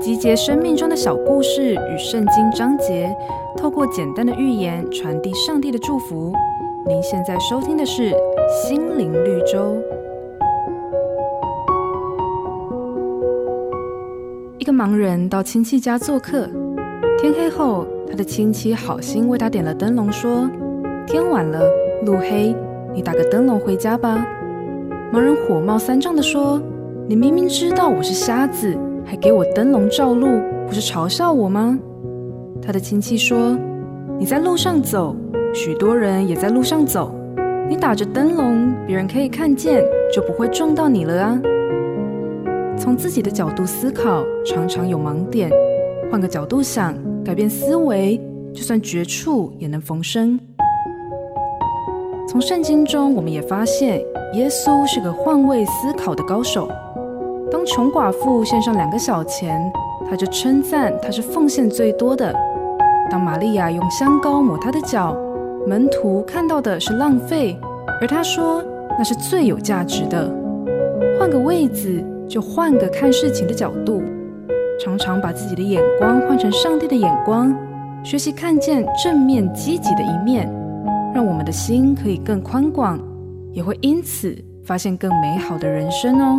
集结生命中的小故事与圣经章节，透过简单的寓言传递上帝的祝福。您现在收听的是《心灵绿洲》。一个盲人到亲戚家做客，天黑后，他的亲戚好心为他点了灯笼，说：“天晚了，路黑，你打个灯笼回家吧。”盲人火冒三丈地说：“你明明知道我是瞎子。”还给我灯笼照路，不是嘲笑我吗？他的亲戚说：“你在路上走，许多人也在路上走，你打着灯笼，别人可以看见，就不会撞到你了啊。”从自己的角度思考，常常有盲点；换个角度想，改变思维，就算绝处也能逢生。从圣经中，我们也发现，耶稣是个换位思考的高手。当穷寡妇献上两个小钱，他就称赞他是奉献最多的；当玛利亚用香膏抹他的脚，门徒看到的是浪费，而他说那是最有价值的。换个位子，就换个看事情的角度，常常把自己的眼光换成上帝的眼光，学习看见正面积极的一面，让我们的心可以更宽广，也会因此发现更美好的人生哦。